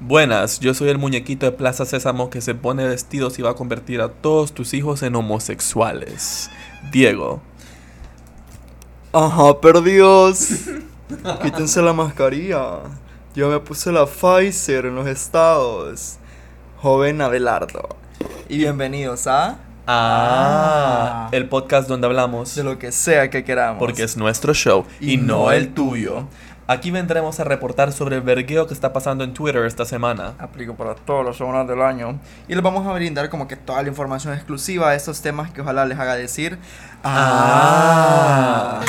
Buenas, yo soy el muñequito de Plaza Sésamo que se pone vestidos y va a convertir a todos tus hijos en homosexuales. Diego. Ajá, perdidos. Quítense la mascarilla. Yo me puse la Pfizer en los estados. Joven Abelardo. Y bienvenidos a Ah, Ah. el podcast donde hablamos de lo que sea que queramos. porque es nuestro show y, Y no no el el tuyo. Aquí vendremos a reportar sobre el vergueo que está pasando en Twitter esta semana. Aplico para todas las semanas del año. Y les vamos a brindar como que toda la información exclusiva de estos temas que ojalá les haga decir. Ah.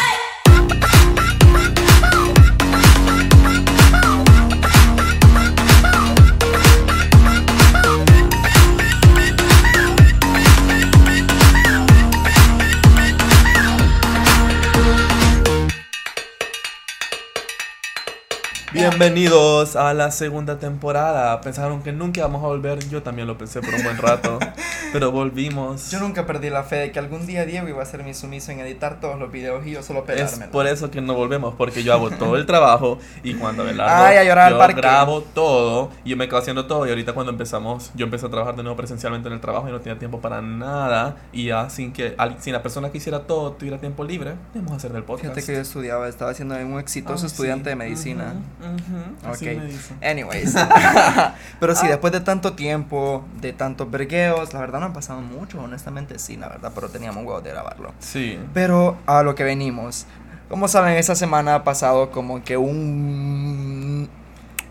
Bienvenidos a la segunda temporada. Pensaron que nunca íbamos a volver. Yo también lo pensé por un buen rato. pero volvimos. Yo nunca perdí la fe de que algún día Diego iba a ser mi sumiso en editar todos los videos y yo solo Es pelármelo. por eso que no volvemos, porque yo hago todo el trabajo y cuando Abelardo Ay, a llorar al yo parque. grabo todo y yo me quedo haciendo todo y ahorita cuando empezamos, yo empecé a trabajar de nuevo presencialmente en el trabajo y no tenía tiempo para nada y ya sin que al- sin la persona que hiciera todo tuviera tiempo libre, debemos hacer del podcast. Fíjate que yo estudiaba, estaba siendo un exitoso estudiante sí. de medicina. Ujú, ujú, así Ok. me dicen. Anyways. Pero sí, después de tanto tiempo, de tantos vergueos, la verdad no han pasado mucho, honestamente sí, la verdad, pero teníamos huevos de grabarlo. Sí. Pero a lo que venimos. Como saben, esta semana ha pasado como que un.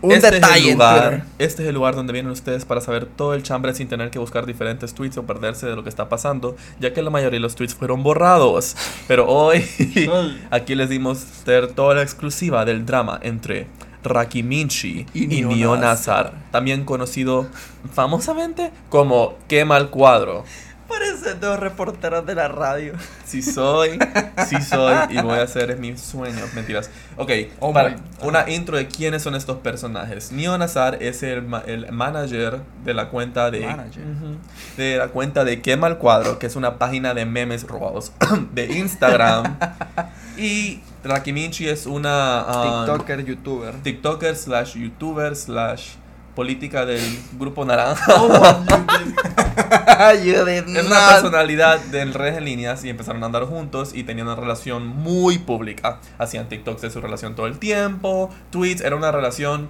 Un este es el detalle lugar, este es el lugar donde vienen ustedes para saber todo el chambre sin tener que buscar diferentes tweets o perderse de lo que está pasando, ya que la mayoría de los tweets fueron borrados. Pero hoy aquí les dimos ter- toda la exclusiva del drama entre Raki Minchi y, Y Nio Nio Nazar, Nazar. también conocido famosamente como Quema el Cuadro. Parece dos reporteros de la radio. Sí soy, sí soy y voy a hacer es mi sueño, mentiras. Ok, Oh para una intro de quiénes son estos personajes. Nio Nazar es el, ma- el manager de la cuenta de de la cuenta de Quema el Cuadro, que es una página de memes robados de Instagram. y Rakiminchi es una ah, TikToker, youtuber. TikToker slash YouTuber slash política del grupo naranja. Ayuden. Es una personalidad de redes en líneas y empezaron a andar juntos y tenían una relación muy pública. Hacían TikToks de su relación todo el tiempo, tweets, era una relación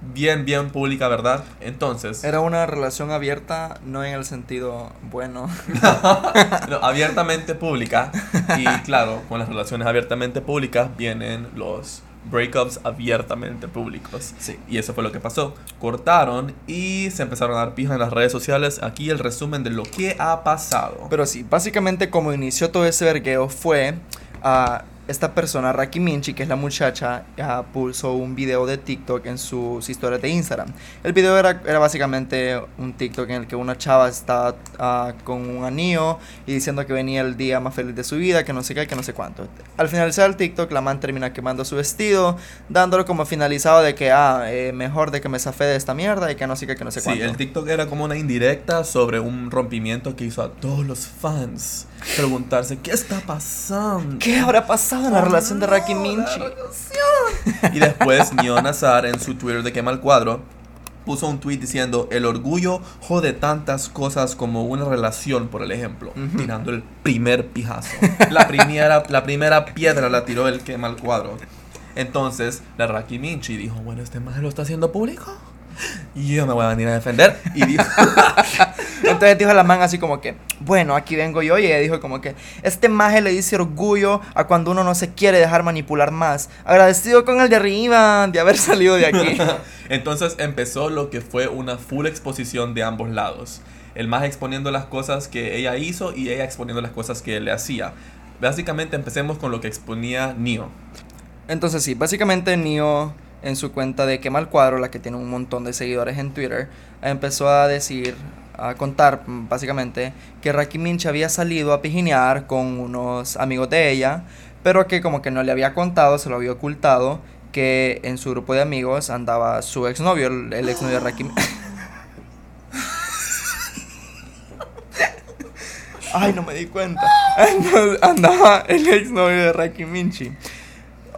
bien, bien pública, ¿verdad? Entonces, Era una relación abierta, no en el sentido bueno. no, abiertamente pública. Y claro, con las relaciones abiertamente públicas vienen los breakups abiertamente públicos. Sí. Y eso fue lo que pasó. Cortaron y se empezaron a dar pija en las redes sociales. Aquí el resumen de lo que ha pasado. Pero sí, básicamente como inició todo ese vergueo fue a esta persona, Raki Minchi, que es la muchacha, ah, puso un video de TikTok en sus historias de Instagram. El video era, era básicamente un TikTok en el que una chava está ah, con un anillo y diciendo que venía el día más feliz de su vida, que no sé qué, que no sé cuánto. Al finalizar el TikTok, la man termina quemando su vestido, dándolo como finalizado de que, ah, eh, mejor de que me zafé de esta mierda y que no sé qué, que no sé Sí, cuánto. el TikTok era como una indirecta sobre un rompimiento que hizo a todos los fans preguntarse qué está pasando. ¿Qué habrá pasado en la relación de Raki Minchi? Y después Nio Nazar en su Twitter de Quema el Cuadro puso un tweet diciendo el orgullo jode tantas cosas como una relación, por el ejemplo, Ujú. tirando el primer pijazo. La primera, la primera piedra la tiró el Quema el Cuadro. Entonces la Raki Minchi dijo, bueno, este más lo está haciendo público. Y yo me voy a venir a defender. Y dijo, Entonces dijo la man así como que, bueno, aquí vengo yo. Y ella dijo como que, este maje le dice orgullo a cuando uno no se quiere dejar manipular más. Agradecido con el de arriba de haber salido de aquí. Entonces empezó lo que fue una full exposición de ambos lados. El más exponiendo las cosas que ella hizo y ella exponiendo las cosas que él le hacía. Básicamente empecemos con lo que exponía Nio. Entonces sí, básicamente Nio en su cuenta de Quema el Cuadro, la que tiene un montón de seguidores en Twitter, empezó a decir, a contar básicamente que Raki Minch había salido a pijinear con unos amigos de ella, pero que como que no le había contado, se lo había ocultado, que en su grupo de amigos andaba su exnovio, el, el exnovio de Raki Ay, no me di cuenta. Entonces, andaba el exnovio de Raki Minchi.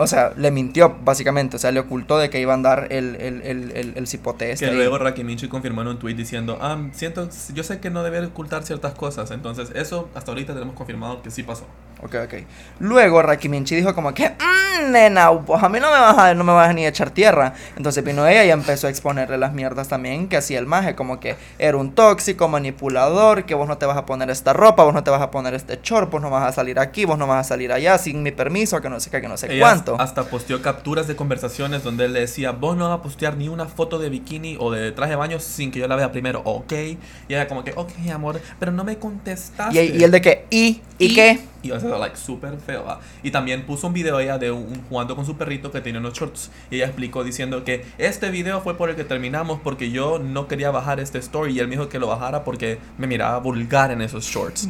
O sea, le mintió básicamente, o sea, le ocultó de que iba a andar el, el, el, el, el cipote este Que luego Rakimichi confirmó en un tweet diciendo, ah, siento, yo sé que no debe ocultar ciertas cosas, entonces eso hasta ahorita tenemos confirmado que sí pasó. Ok, ok. Luego Rakiminchi dijo como que, mmm, nena, pues a mí no me vas a, no me vas a ni echar tierra. Entonces vino ella y empezó a exponerle las mierdas también que hacía el maje, como que era un tóxico, manipulador, que vos no te vas a poner esta ropa, vos no te vas a poner este short, vos no vas a salir aquí, vos no vas a salir allá sin mi permiso, que no sé qué, que no sé Ella cuánto. hasta posteó capturas de conversaciones donde él le decía, vos no vas a postear ni una foto de bikini o de traje de baño sin que yo la vea primero, ok. Y ella como que, ok, amor, pero no me contestaste. Y, y el de que, ¿y? ¿Y, qué? Y o sea, like, súper feo. ¿va? Y también puso un video ella de un, jugando con su perrito que tenía unos shorts. Y ella explicó diciendo que este video fue por el que terminamos porque yo no quería bajar este story. Y él me dijo que lo bajara porque me miraba vulgar en esos shorts.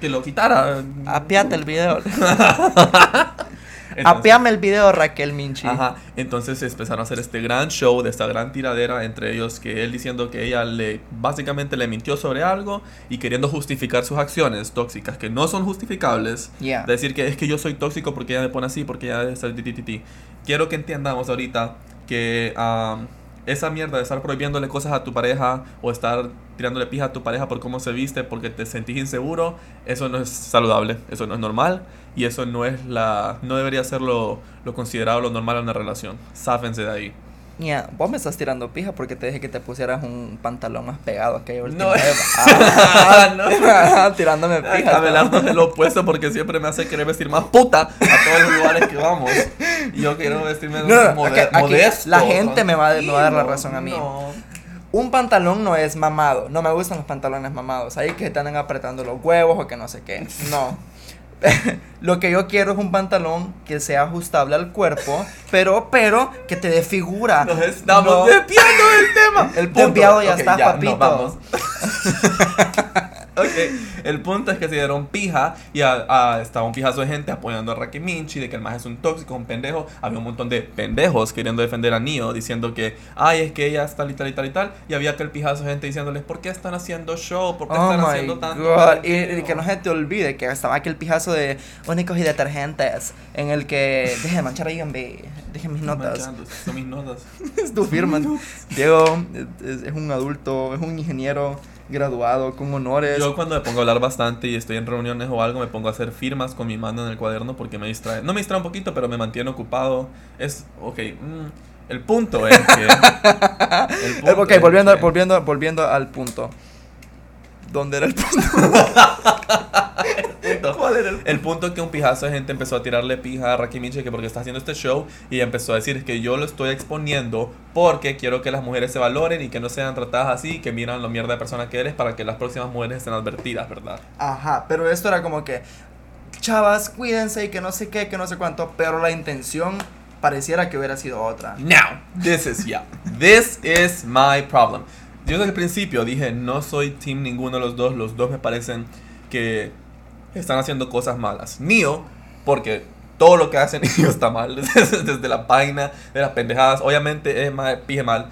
Que lo quitara. Apiate el video. Apiame el video, Raquel Minchi. Ajá, entonces empezaron a hacer este gran show de esta gran tiradera entre ellos que él diciendo que ella le básicamente le mintió sobre algo y queriendo justificar sus acciones tóxicas que no son justificables. Yeah. Decir que es que yo soy tóxico porque ella me pone así, porque ella ti. Quiero que entendamos ahorita que am, esa mierda de estar prohibiéndole cosas a tu pareja o estar tirándole pija a tu pareja por cómo se viste, porque te sentís inseguro, eso no es saludable, eso no es normal y eso no es la no debería ser lo, lo considerado lo normal en una relación. Sáfense de ahí. Ya, vos me estás tirando pija porque te dije que te pusieras un pantalón más pegado aquella última No. vez. Ah, no. tirándome pija. Abelardo es lo opuesto porque siempre me hace querer vestir más puta a todos los lugares que vamos. Y Yo quiero vestirme No, no, aquí modesto. la gente me va a- me va a dar la razón a mí. no. Un pantalón no es mamado. No me gustan los pantalones mamados. Ahí que te andan apretando los huevos o que no sé qué. No. Lo que yo quiero es un pantalón que sea ajustable al cuerpo, pero, pero que te dé figura. Nos estamos No. desviando del tema. El punto, Desviado ya está, papito. vamos. ok, el punto es que se dieron pija y a- a- estaba un pijazo de gente apoyando a Raki Minchi, de que el más es un tóxico, un pendejo. Había un montón de pendejos queriendo defender a Nio, diciendo que, ay, es que ella es tal y tal y tal y tal. Y había aquel pijazo de gente diciéndoles, ¿por qué están haciendo show? ¿Por qué Oh están haciendo tanto? God. Y, y que no se te olvide que estaba aquel pijazo de únicos y detergentes en el que. Deje de manchar ahí, hombre. Deje mis notas. Son mis notas. es tu firma. Diego es, es un adulto, es un ingeniero graduado con honores. Yo cuando me pongo a hablar bastante y estoy en reuniones o algo, me pongo a hacer firmas con mi mano en el cuaderno porque me distrae. No me distrae un poquito, pero me mantiene ocupado. Es, ok, mm, el punto es que... el punto ok, es volviendo, que- volviendo, volviendo al punto. ¿Dónde era el punto? ¿Cuál era el El punto que un pijazo de gente empezó a tirarle pija a Raki Miche que porque está haciendo este show y empezó a decir que yo lo estoy exponiendo porque quiero que las mujeres se valoren y que no sean tratadas así, que miran lo mierda de persona que eres para que las próximas mujeres estén advertidas, ¿verdad? Ajá, pero esto era como que, chavas, cuídense y que no sé qué, que no sé cuánto, pero la intención pareciera que hubiera sido otra. Now, this is yeah. This is my problem. Yo desde el principio dije, no soy team ninguno de los dos, los dos me parecen que están haciendo cosas malas. Neo, porque todo lo que hace Neo está mal, desde, la página de las pendejadas, obviamente es más pije mal.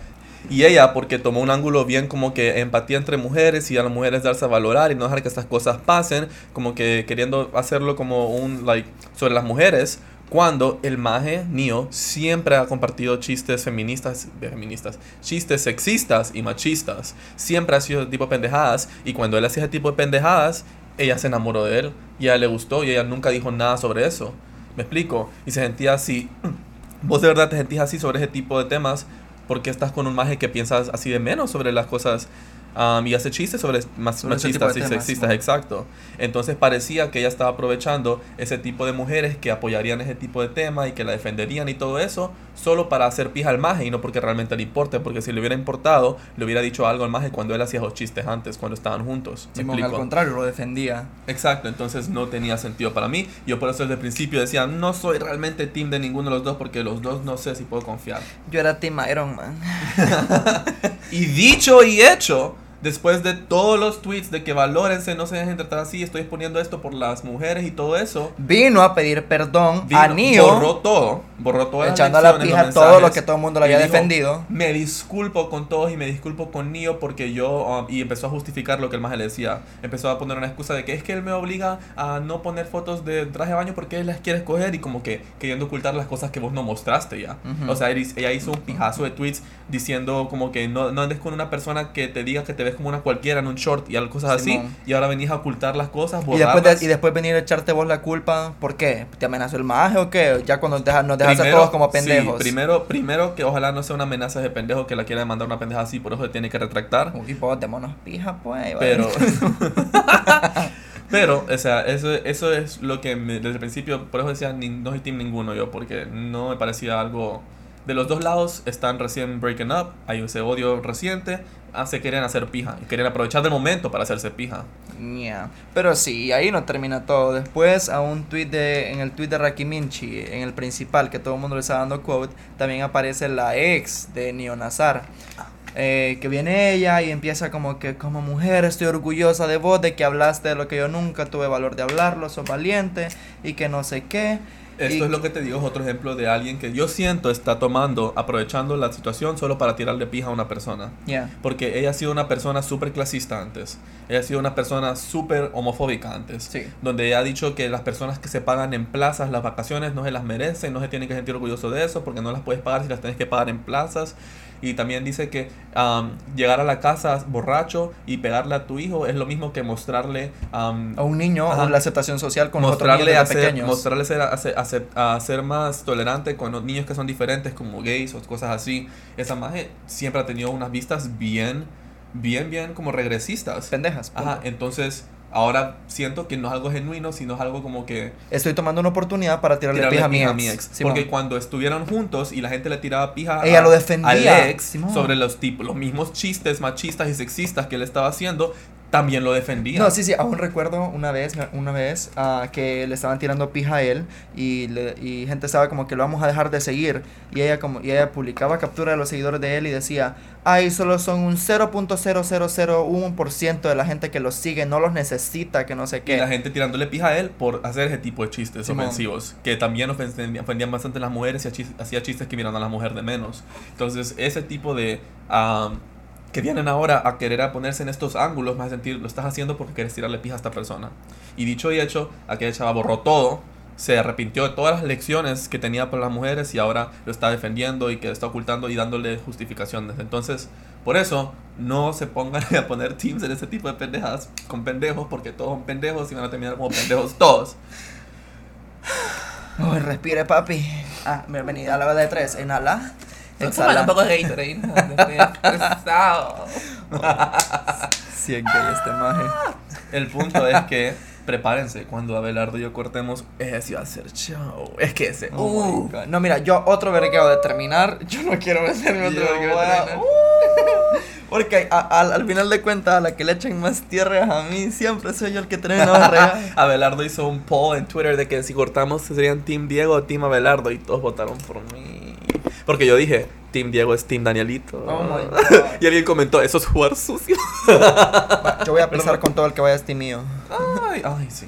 Y ella, porque tomó un ángulo bien como que empatía entre mujeres y a las mujeres darse a valorar y no dejar que estas cosas pasen, como que queriendo hacerlo como un, like, sobre las mujeres, cuando el maje Neo siempre ha compartido chistes feministas, feministas, chistes sexistas y machistas. Siempre ha sido tipo de pendejadas. Y cuando él hacía ese tipo de pendejadas, ella se enamoró de él. Y ella le gustó y ella nunca dijo nada sobre eso. ¿Me explico? Y se sentía así. ¿Vos de verdad te sentís así sobre ese tipo de temas? porque estás con un maje que piensas así de menos sobre las cosas um, y hace chistes sobre más Sobre machistas y temas, sexistas, exacto. Entonces parecía que ella estaba aprovechando ese tipo de mujeres que apoyarían ese tipo de tema y que la defenderían y todo eso, solo para hacer pija al maje y no porque realmente le importe, porque si le hubiera importado, le hubiera dicho algo al maje cuando él hacía los chistes antes, cuando estaban juntos. ¿Me Simón, al contrario, lo defendía. Exacto, entonces no tenía sentido para mí. Yo por eso desde el principio decía, no soy realmente team de ninguno de los dos porque los dos no sé si puedo confiar. Yo era Team Iron Man. Y dicho y hecho, después de todos los tweets de que valórense, no se dejen tratar así, estoy exponiendo esto por las mujeres y todo eso. Vino a pedir perdón a Nio. Borró todo, borró todo. Echando a la pija todo lo que todo el mundo le había defendido. Me disculpo con todos y me disculpo con Nio porque yo, um, y empezó a justificar lo que el más le decía. Empezó a poner una excusa de que es que él me obliga a no poner fotos de traje de baño porque él las quiere escoger y como que queriendo ocultar las cosas que vos no mostraste ya. O sea, ella hizo un pijazo de tweets diciendo como que no, no andes con una persona que te diga que te ves como una cualquiera en un short y cosas así. Y ahora venís a ocultar las cosas, y después, y después venir a echarte vos la culpa. ¿Por qué? ¿Te amenazó el maje o qué? Ya cuando nos dejas a todos como pendejos. primero, primero que ojalá no sea una amenaza de pendejo que la quiera mandar una pendeja así, por eso se tiene que retractar. Uy, vos, démonos pija, pues. Pero. Pero, o sea, eso, eso es lo que desde el principio, por eso decía, no soy team ninguno yo, porque no me parecía algo de los dos lados están recién breaking up, hay ese odio reciente, ah, se quieren hacer pija, quieren aprovechar del momento para hacerse pija. Yeah. Pero sí, ahí no termina todo. Después a un tweet de, en el tweet de Rakiminchi, en el principal, que todo el mundo le está dando quote, también aparece la ex de Neonazar. Eh, que viene ella y empieza como que como mujer estoy orgullosa de vos, de que hablaste de lo que yo nunca tuve valor de hablarlo, sos valiente y que no sé qué. Esto es lo que te digo, es otro ejemplo de alguien que yo siento está tomando, aprovechando la situación solo para tirarle pija a una persona. Porque ella ha sido una persona súper clasista antes. Ella ha sido una persona súper homofóbica antes. Donde ella ha dicho que las personas que se pagan en plazas las vacaciones no se las merecen, no se tienen que sentir orgullosos de eso porque no las puedes pagar si las tienes que pagar en plazas. Y también dice que llegar a la casa borracho y pegarle a tu hijo es lo mismo que mostrarle a un niño la aceptación social con mostrarle otros niños pequeños. Mostrarle ser, a, a, ser más tolerante con los niños que son diferentes como gays o cosas así. Esa magia siempre ha tenido unas vistas bien, bien, bien como regresistas. Pendejas. Ajá, entonces Ahora siento que no es algo genuino, sino es algo como que... Estoy tomando una oportunidad para tirarle, pija, a mi ex. porque cuando estuvieron juntos y la gente le tiraba pija Ella lo defendía. al ex sobre los, tipos, los mismos chistes machistas y sexistas que él estaba haciendo, también lo defendía. No, sí, sí, aún recuerdo una vez, una vez uh, que le estaban tirando pija a él y, le, y gente estaba como que lo vamos a dejar de seguir y ella como y ella publicaba captura de los seguidores de él y decía, ay, solo son un 0.0001% de la gente que los sigue, no los necesita, que no sé qué. Y la gente tirándole pija a él por hacer ese tipo de chistes ofensivos, que también ofendían, ofendían, bastante a las mujeres y hacía chistes que miran a la mujer de menos. Entonces, ese tipo de... Um, que vienen ahora a querer a ponerse en estos ángulos, más sentir, lo estás haciendo porque quieres tirarle pija a esta persona. Y dicho y hecho, aquella chava borró todo, se arrepintió de todas las lecciones que tenía para las mujeres y ahora lo está defendiendo y que está ocultando y dándole justificaciones. Entonces, por eso, no se pongan a poner teams en ese tipo de pendejas con pendejos, porque todos son pendejos y van a terminar como pendejos todos. Uy, respire, papi. Ah, bienvenida a la de tres. Inhala. Exhala. un poco de Gatorade. Estoy estresado. Sí, es gay este maje. El punto es que prepárense cuando Abelardo y yo cortemos ese va a ser show es que ese oh uh. no mira yo otro vergueo de terminar yo no quiero meterme otro vergueo de terminar uh. porque al final de cuentas a la que le echen más tierra a mí siempre soy yo el que termina más Abelardo hizo un poll en Twitter de que si cortamos serían Team Diego o Team Abelardo y todos votaron por mí porque yo dije, Team Diego es Team Danielito. Oh y alguien comentó, eso es jugar sucio. yo voy a pensar con todo el que vaya a Team mío. Ay, ay, sí.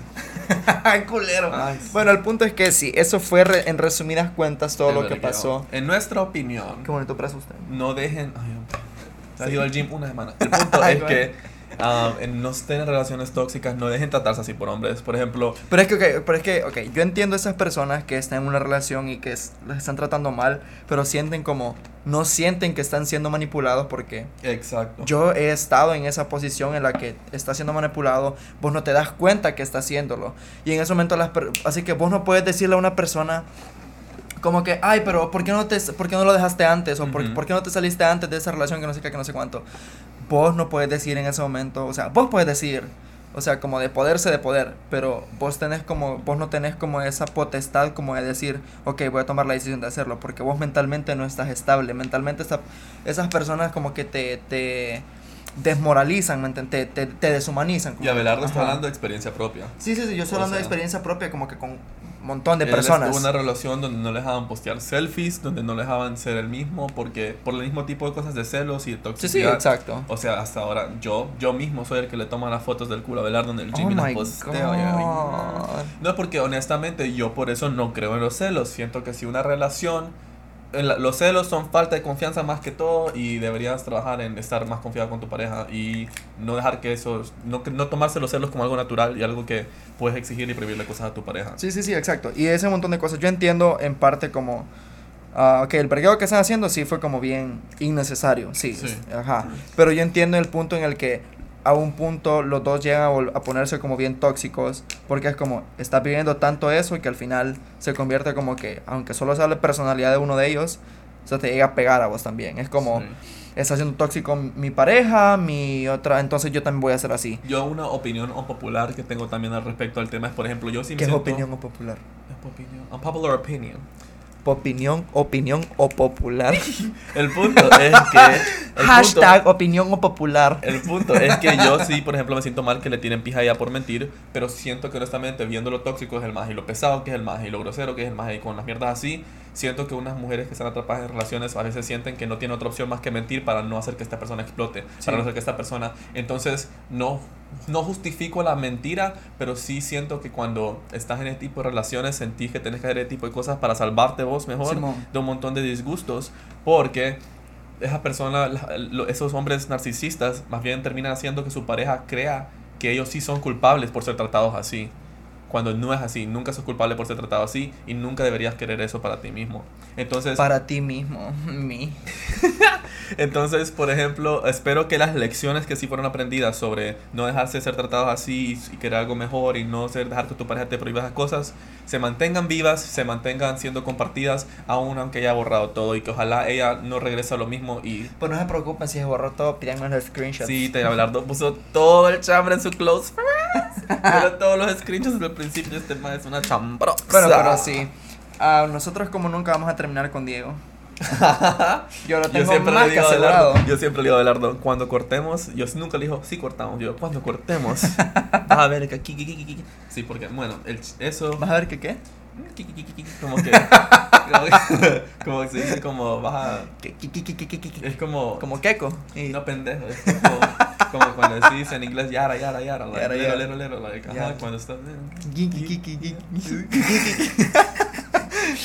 Ay, culero. Bueno, el punto es que sí, eso fue en resumidas cuentas todo lo que pasó. En nuestra opinión. Qué bonito para usted. No dejen. Ay, ha ido al gym una semana. El punto es que Ah, no estén en relaciones tóxicas, no dejen tratarse así por hombres, por ejemplo. Pero es que, okay, pero es que, ok, yo entiendo esas personas que están en una relación y que les están tratando mal, pero sienten como, no sienten que están siendo manipulados porque... Exacto. Yo he estado en esa posición en la que está siendo manipulado, vos no te das cuenta que está haciéndolo. Y en ese momento, las así que vos no puedes decirle a una persona, como que, ay, pero ¿por qué no, te, por qué no lo dejaste antes? O por, qué no te saliste antes de esa relación que no sé qué, que no sé cuánto? Vos no puedes decir en ese momento, o sea, vos puedes decir, o sea, como de poderse de poder, pero vos tenés como, vos no tenés como esa potestad como de decir, ok, voy a tomar la decisión de hacerlo, porque vos mentalmente no estás estable, mentalmente esas personas como que te, te desmoralizan, te, te, te deshumanizan. y Abelardo está hablando de experiencia propia. Sí, sí, sí, yo estoy hablando de experiencia propia, como que con montón de Él personas. estuvo en una relación donde no le dejaban postear selfies, donde no le dejaban ser el mismo, porque por el mismo tipo de cosas de celos y de Sí, toxicidad. sí, exacto. O sea, hasta ahora yo yo mismo soy el que le toma las fotos del culo a Belardo en el gym Oh las no. No, porque honestamente yo por eso no creo en los celos. Siento que si una relación... Los celos son falta de confianza más que todo y deberías trabajar en estar más confiado con tu pareja y no dejar que eso, no, no tomarse los celos como algo natural y algo que puedes exigir y prohibirle cosas a tu pareja. Sí, sí, sí, exacto. Y ese montón de cosas. Yo entiendo en parte como. ah, ok, el vergueo que están haciendo sí fue como bien innecesario. Sí. Sí. Ajá. Pero yo entiendo el punto en el que a un punto los dos llegan a, ponerse como bien tóxicos. Porque es como, estás viviendo tanto eso y que al final se convierte como que, aunque solo sea la personalidad de uno de ellos, se te llega a pegar a vos también. Es como, Sí. está siendo tóxico mi pareja, mi otra, entonces yo también voy a ser así. Yo una opinión popular que tengo también al respecto al tema es, por ejemplo, yo sí me ¿Qué es opinión o popular? Opinión. Unpopular opinion. Opinión, opinión o popular. El punto es que... el Hashtag punto- opinión o popular. El punto es que yo sí, por ejemplo, me siento mal que le tiren pija a ella por mentir, pero siento que honestamente, viendo lo tóxico es el más y lo pesado que es el más y lo grosero que es el más y con las mierdas así, siento que unas mujeres que están atrapadas en relaciones a veces sienten que no tienen otra opción más que mentir para no hacer que esta persona explote, Sí. para no hacer que esta persona... Entonces, no, no justifico la mentira, pero sí siento que cuando estás en este tipo de relaciones sentís que tenés que hacer este tipo de cosas para salvarte vos mejor Simón. de un montón de disgustos, porque esa persona, esos hombres narcisistas, más bien terminan haciendo que su pareja crea que ellos sí son culpables por ser tratados así. Cuando no es así, nunca sos culpable por ser tratado así y nunca deberías querer eso para ti mismo. Entonces, Para ti mismo. Mi. entonces, por ejemplo, espero que las lecciones que sí fueron aprendidas sobre no dejarse ser tratados así y, y querer algo mejor y no ser, dejar que tu pareja te prohíba esas cosas, se mantengan vivas, se mantengan siendo compartidas, aún aunque haya borrado todo y que ojalá ella no regrese a lo mismo y Pues no se preocupen si se borró todo, pídanme los screenshots. Sí, te Abelardo puso todo el chambre en su close friends. Pero todos los screenshots del principio este man es una chambrosa. Bueno, pero sí. Ah, nosotros como nunca vamos a terminar con Diego. Yo lo Yo tengo siempre, más le que digo a asegurado. Abelardo, yo siempre le digo a Abelardo, cuando cortemos, yo nunca le digo, sí cortamos, yo, cuando cortemos, vas a ver que aquí, aquí, aquí. Sí, porque, bueno, el, eso, ¿Vas a ver que qué? como que, como que, como que se dice como, vas a, es como, Como Keko. Y- no pendejo, es como, como cuando decís en inglés yara, yara, yara, like, Yara, lero, lero, lero, like, ajá, cuando estás...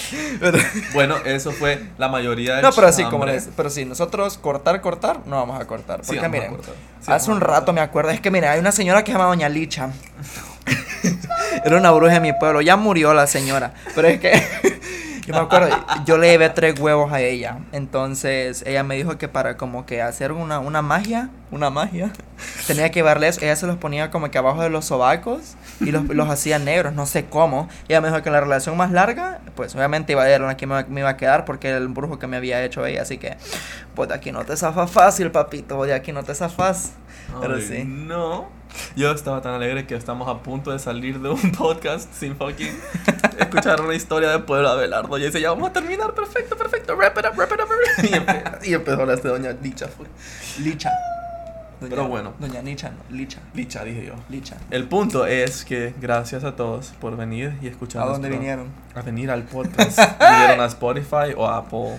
Bueno, eso fue la mayoría del No, pero sí, como les, pero sí, nosotros cortar, cortar, no vamos a cortar. Porque miren, cortar. Sí, hace un rato me acuerdo, es que mira, hay una señora que se llama Doña Licha. Era una bruja de mi pueblo, ya murió la señora, pero es que yo me acuerdo, yo le llevé tres huevos a ella, entonces ella me dijo que para como que hacer una, una magia, una magia, tenía que llevarle eso, ella se los ponía como que abajo de los sobacos y los, los hacía negros, no sé cómo, ella me dijo que la relación más larga, pues obviamente iba a ser la que me, me iba a quedar porque era el brujo que me había hecho ella, así que pues de aquí no te zafas fácil, papito, de aquí no te zafas. Pero sí. No. Yo estaba tan alegre que estamos a punto de salir de un podcast sin fucking escuchar una historia de Pueblo Abelardo. Y dice, ya vamos a terminar, perfecto, perfecto, wrap it up, wrap it up. wrap it up. Y, empe- y empezó la de Doña Licha. Fue. Licha. Pero bueno. Doña Licha, no, Licha. Licha, dije yo. Licha. El punto es que gracias a todos por venir y escuchar. ¿A dónde vinieron? A venir al podcast. Vinieron a Spotify o a Apple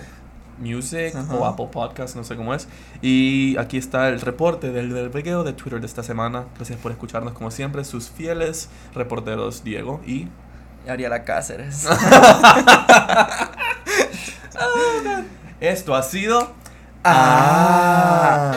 Music Ajá. o Apple Podcast, no sé cómo es. Y aquí está el reporte del verbegueo de Twitter de esta semana. Gracias por escucharnos como siempre, sus fieles reporteros Diego y... Ariela Cáceres. Esto ha sido... ah.